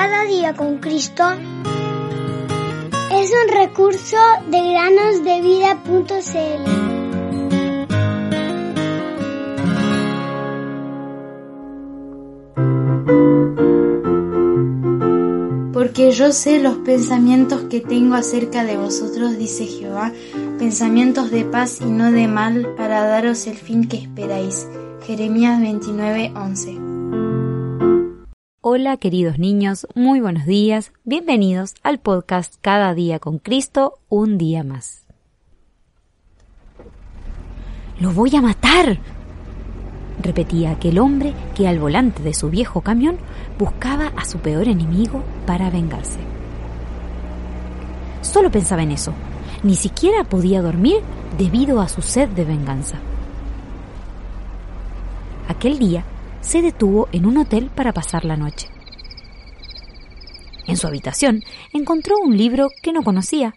Cada día con Cristo es un recurso de granosdevida.cl. Porque yo sé los pensamientos que tengo acerca de vosotros, dice Jehová, pensamientos de paz y no de mal, para daros el fin que esperáis. Jeremías 29, 11. Hola queridos niños, muy buenos días, bienvenidos al podcast Cada día con Cristo, un día más. ¡Lo voy a matar! repetía aquel hombre que al volante de su viejo camión buscaba a su peor enemigo para vengarse. Solo pensaba en eso, ni siquiera podía dormir debido a su sed de venganza. Aquel día se detuvo en un hotel para pasar la noche. En su habitación encontró un libro que no conocía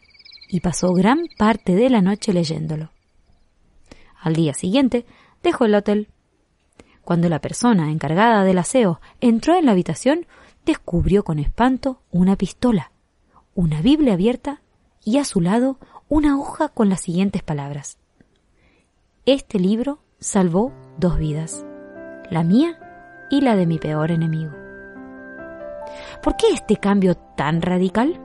y pasó gran parte de la noche leyéndolo. Al día siguiente dejó el hotel. Cuando la persona encargada del aseo entró en la habitación, descubrió con espanto una pistola, una Biblia abierta y a su lado una hoja con las siguientes palabras. Este libro salvó dos vidas la mía y la de mi peor enemigo. ¿Por qué este cambio tan radical?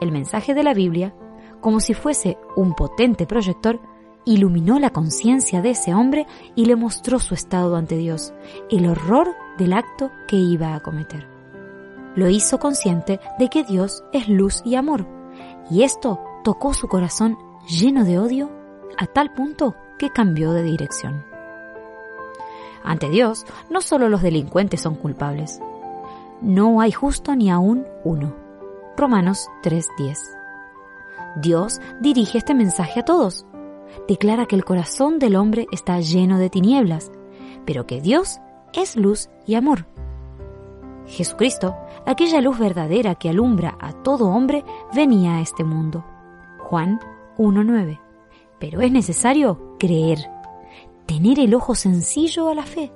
El mensaje de la Biblia, como si fuese un potente proyector, iluminó la conciencia de ese hombre y le mostró su estado ante Dios, el horror del acto que iba a cometer. Lo hizo consciente de que Dios es luz y amor, y esto tocó su corazón lleno de odio a tal punto que cambió de dirección. Ante Dios, no solo los delincuentes son culpables. No hay justo ni aún uno. Romanos 3:10. Dios dirige este mensaje a todos. Declara que el corazón del hombre está lleno de tinieblas, pero que Dios es luz y amor. Jesucristo, aquella luz verdadera que alumbra a todo hombre, venía a este mundo. Juan 1.9. Pero es necesario creer tener el ojo sencillo a la fe,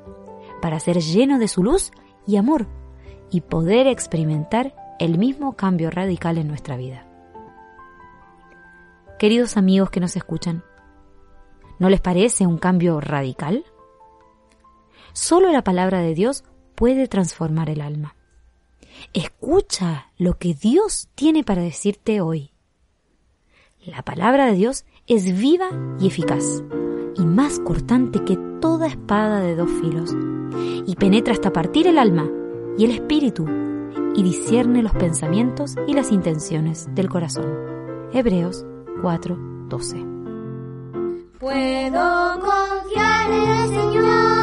para ser lleno de su luz y amor y poder experimentar el mismo cambio radical en nuestra vida. Queridos amigos que nos escuchan, ¿no les parece un cambio radical? Solo la palabra de Dios puede transformar el alma. Escucha lo que Dios tiene para decirte hoy. La palabra de Dios es viva y eficaz y más cortante que toda espada de dos filos, y penetra hasta partir el alma y el espíritu, y discierne los pensamientos y las intenciones del corazón. Hebreos 4:12. Puedo confiar en el Señor.